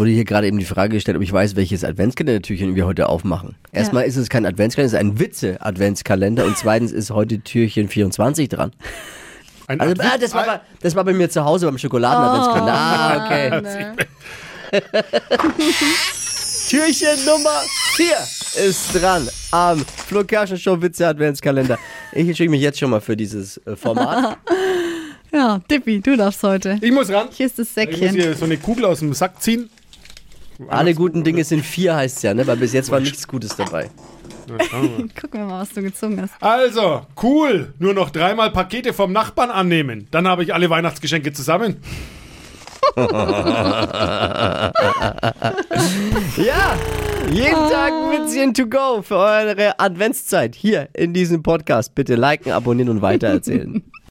wurde hier gerade eben die Frage gestellt, ob ich weiß, welches Adventskalendertürchen wir heute aufmachen. Erstmal ist es kein Adventskalender, es ist ein Witze-Adventskalender und zweitens ist heute Türchen 24 dran. Ein Also, ah, das, war bei, das war bei mir zu Hause beim Schokoladen-Adventskalender. ah, okay. Ne. Türchen Nummer 4 ist dran am Flo Show Witze Adventskalender. Ich entschuldige mich jetzt schon mal für dieses äh, Format. Ja, Dippi, du darfst heute. ich muss ran. Hier ist das Ich muss Säckchen. hier so eine Kugel aus dem Sack ziehen. Alle guten Dinge sind vier, heißt es ja, ne? Weil bis jetzt war nichts Gutes dabei. Schauen wir mal, was du gezogen hast. Also, cool. Nur noch dreimal Pakete vom Nachbarn annehmen. Dann habe ich alle Weihnachtsgeschenke zusammen. Ja, jeden Tag Witzchen to go für eure Adventszeit hier in diesem Podcast. Bitte liken, abonnieren und weitererzählen.